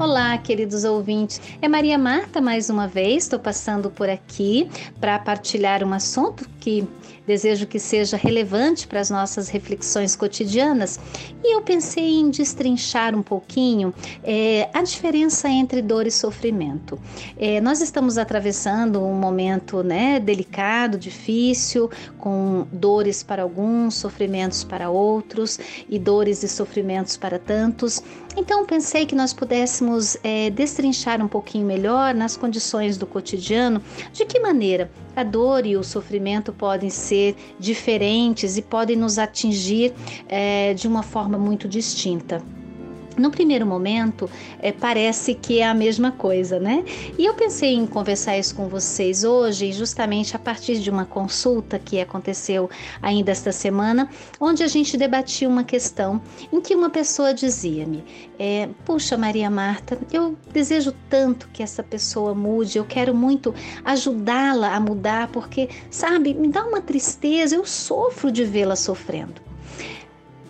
Olá, queridos ouvintes. É Maria Marta mais uma vez. Estou passando por aqui para partilhar um assunto que desejo que seja relevante para as nossas reflexões cotidianas. E eu pensei em destrinchar um pouquinho é, a diferença entre dor e sofrimento. É, nós estamos atravessando um momento né, delicado, difícil, com dores para alguns, sofrimentos para outros, e dores e sofrimentos para tantos. Então pensei que nós pudéssemos é, destrinchar um pouquinho melhor nas condições do cotidiano de que maneira a dor e o sofrimento podem ser diferentes e podem nos atingir é, de uma forma muito distinta. No primeiro momento, é, parece que é a mesma coisa, né? E eu pensei em conversar isso com vocês hoje, justamente a partir de uma consulta que aconteceu ainda esta semana, onde a gente debatia uma questão em que uma pessoa dizia-me: é, Puxa, Maria Marta, eu desejo tanto que essa pessoa mude, eu quero muito ajudá-la a mudar, porque, sabe, me dá uma tristeza, eu sofro de vê-la sofrendo.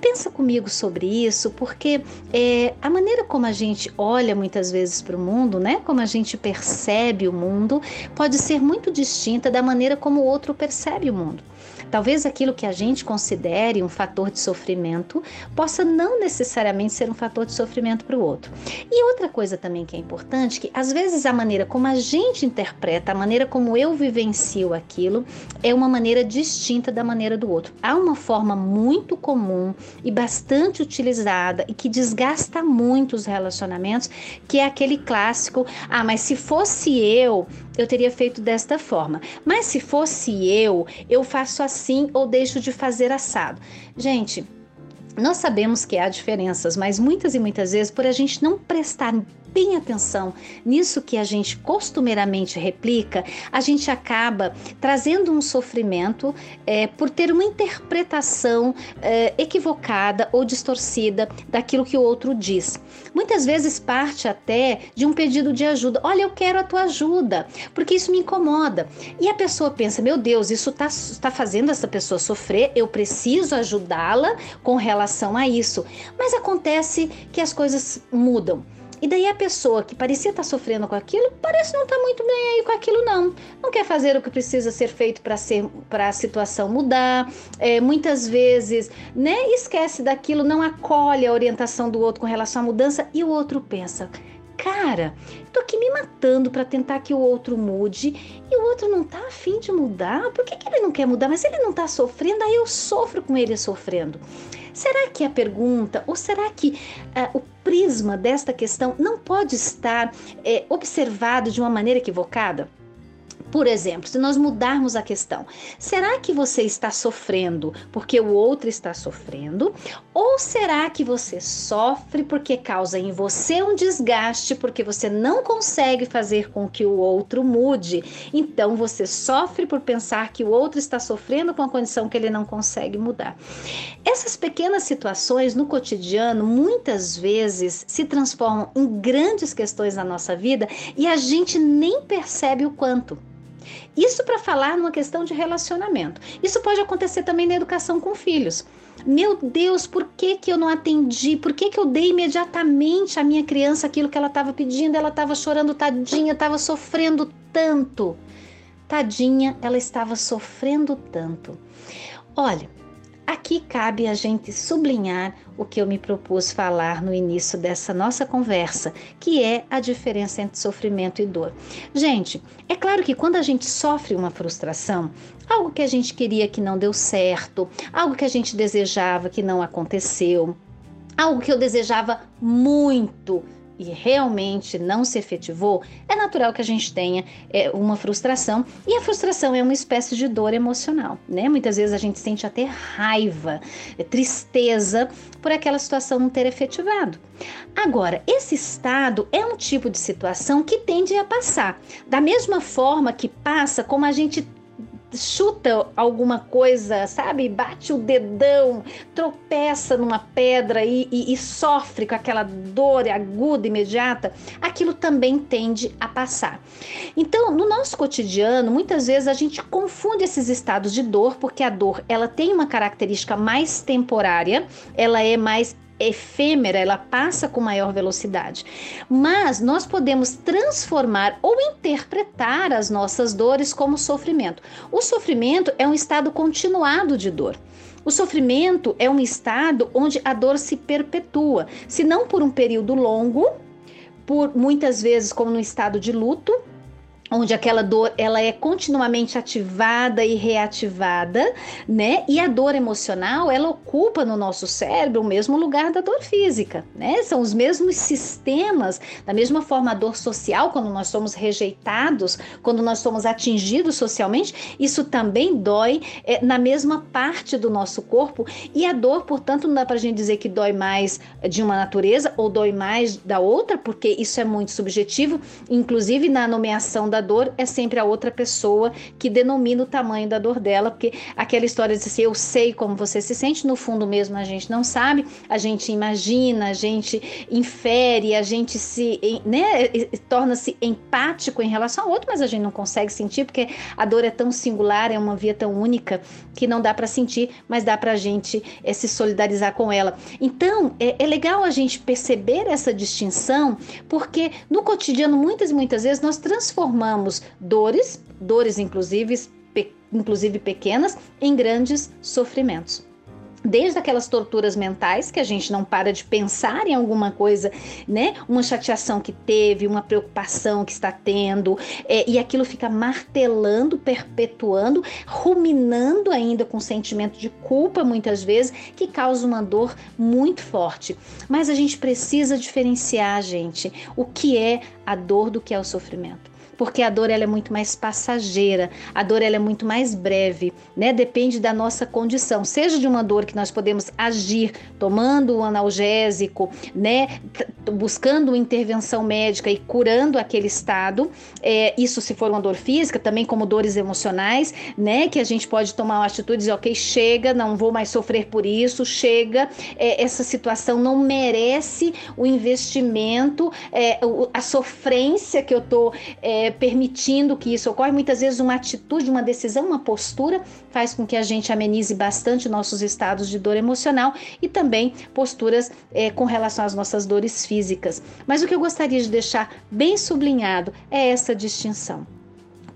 Pensa comigo sobre isso, porque é, a maneira como a gente olha muitas vezes para o mundo, né? Como a gente percebe o mundo, pode ser muito distinta da maneira como o outro percebe o mundo. Talvez aquilo que a gente considere um fator de sofrimento possa não necessariamente ser um fator de sofrimento para o outro. E outra coisa também que é importante, que às vezes a maneira como a gente interpreta, a maneira como eu vivencio aquilo, é uma maneira distinta da maneira do outro. Há uma forma muito comum e bastante utilizada e que desgasta muito os relacionamentos, que é aquele clássico: ah, mas se fosse eu, eu teria feito desta forma. Mas se fosse eu, eu faço assim ou deixo de fazer assado. Gente, nós sabemos que há diferenças, mas muitas e muitas vezes, por a gente não prestar bem atenção nisso que a gente costumeiramente replica, a gente acaba trazendo um sofrimento é, por ter uma interpretação é, equivocada ou distorcida daquilo que o outro diz. Muitas vezes parte até de um pedido de ajuda. Olha, eu quero a tua ajuda, porque isso me incomoda. E a pessoa pensa: meu Deus, isso está tá fazendo essa pessoa sofrer, eu preciso ajudá-la com relação a isso. Mas acontece que as coisas mudam. E daí a pessoa que parecia estar tá sofrendo com aquilo, parece não estar tá muito bem aí com aquilo, não. Não quer fazer o que precisa ser feito para a situação mudar. É, muitas vezes, né, esquece daquilo, não acolhe a orientação do outro com relação à mudança e o outro pensa. Cara, tô aqui me matando para tentar que o outro mude e o outro não tá afim de mudar. Por que, que ele não quer mudar? Mas ele não tá sofrendo, aí eu sofro com ele sofrendo. Será que a pergunta, ou será que uh, o prisma desta questão não pode estar é, observado de uma maneira equivocada? Por exemplo, se nós mudarmos a questão, será que você está sofrendo porque o outro está sofrendo? Ou será que você sofre porque causa em você um desgaste porque você não consegue fazer com que o outro mude? Então você sofre por pensar que o outro está sofrendo com a condição que ele não consegue mudar. Essas pequenas situações no cotidiano muitas vezes se transformam em grandes questões na nossa vida e a gente nem percebe o quanto. Isso para falar numa questão de relacionamento. Isso pode acontecer também na educação com filhos. Meu Deus, por que, que eu não atendi? Por que, que eu dei imediatamente à minha criança aquilo que ela estava pedindo? Ela estava chorando, tadinha, estava sofrendo tanto. Tadinha, ela estava sofrendo tanto. Olha, Aqui cabe a gente sublinhar o que eu me propus falar no início dessa nossa conversa, que é a diferença entre sofrimento e dor. Gente, é claro que quando a gente sofre uma frustração, algo que a gente queria que não deu certo, algo que a gente desejava que não aconteceu, algo que eu desejava muito e realmente não se efetivou, é natural que a gente tenha é, uma frustração. E a frustração é uma espécie de dor emocional, né? Muitas vezes a gente sente até raiva, é, tristeza por aquela situação não ter efetivado. Agora, esse estado é um tipo de situação que tende a passar. Da mesma forma que passa, como a gente chuta alguma coisa, sabe? Bate o dedão, tropeça numa pedra e, e, e, sofre com aquela dor aguda, imediata, aquilo também tende a passar. Então, no nosso cotidiano, muitas vezes a gente confunde esses estados de dor, porque a dor ela tem uma característica mais temporária, ela é mais efêmera, ela passa com maior velocidade. Mas nós podemos transformar ou interpretar as nossas dores como sofrimento. O sofrimento é um estado continuado de dor. O sofrimento é um estado onde a dor se perpetua, se não por um período longo, por muitas vezes como no estado de luto, onde aquela dor ela é continuamente ativada e reativada, né? E a dor emocional ela ocupa no nosso cérebro o mesmo lugar da dor física, né? São os mesmos sistemas, da mesma forma a dor social quando nós somos rejeitados, quando nós somos atingidos socialmente, isso também dói é, na mesma parte do nosso corpo e a dor, portanto, não dá para a gente dizer que dói mais de uma natureza ou dói mais da outra, porque isso é muito subjetivo, inclusive na nomeação da da dor é sempre a outra pessoa que denomina o tamanho da dor dela, porque aquela história de assim, eu sei como você se sente, no fundo mesmo a gente não sabe, a gente imagina, a gente infere, a gente se, né, torna-se empático em relação ao outro, mas a gente não consegue sentir porque a dor é tão singular, é uma via tão única que não dá para sentir, mas dá para a gente é, se solidarizar com ela. Então, é, é legal a gente perceber essa distinção, porque no cotidiano, muitas e muitas vezes, nós transformamos transformamos dores, dores inclusive, pe, inclusive pequenas, em grandes sofrimentos desde aquelas torturas mentais que a gente não para de pensar em alguma coisa, né? Uma chateação que teve, uma preocupação que está tendo, é, e aquilo fica martelando, perpetuando, ruminando ainda com sentimento de culpa muitas vezes, que causa uma dor muito forte. Mas a gente precisa diferenciar, gente, o que é a dor do que é o sofrimento porque a dor ela é muito mais passageira, a dor ela é muito mais breve, né? Depende da nossa condição, seja de uma dor que nós podemos agir tomando um analgésico, né? Buscando intervenção médica e curando aquele estado, é, isso se for uma dor física, também como dores emocionais, né? Que a gente pode tomar uma atitude e dizer, ok, chega, não vou mais sofrer por isso, chega, é, essa situação não merece o investimento, é, a sofrência que eu tô é, permitindo que isso ocorra. Muitas vezes uma atitude, uma decisão, uma postura faz com que a gente amenize bastante nossos estados de dor emocional e também posturas é, com relação às nossas dores físicas. Mas o que eu gostaria de deixar bem sublinhado é essa distinção.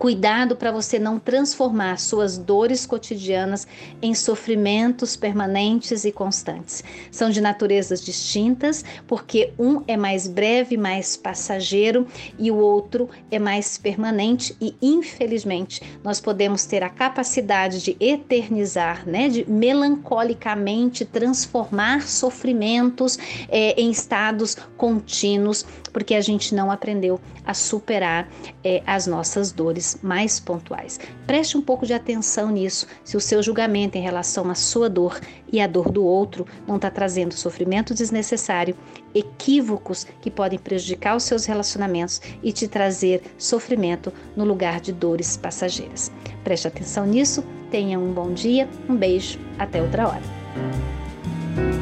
Cuidado para você não transformar suas dores cotidianas em sofrimentos permanentes e constantes. São de naturezas distintas, porque um é mais breve, mais passageiro e o outro é mais permanente e infelizmente nós podemos ter a capacidade de eternizar, né, de melancolicamente transformar sofrimentos é, em estados contínuos, porque a gente não aprendeu a superar é, as nossas dores mais pontuais. Preste um pouco de atenção nisso, se o seu julgamento em relação à sua dor e à dor do outro não está trazendo sofrimento desnecessário, equívocos que podem prejudicar os seus relacionamentos e te trazer sofrimento no lugar de dores passageiras. Preste atenção nisso, tenha um bom dia, um beijo, até outra hora.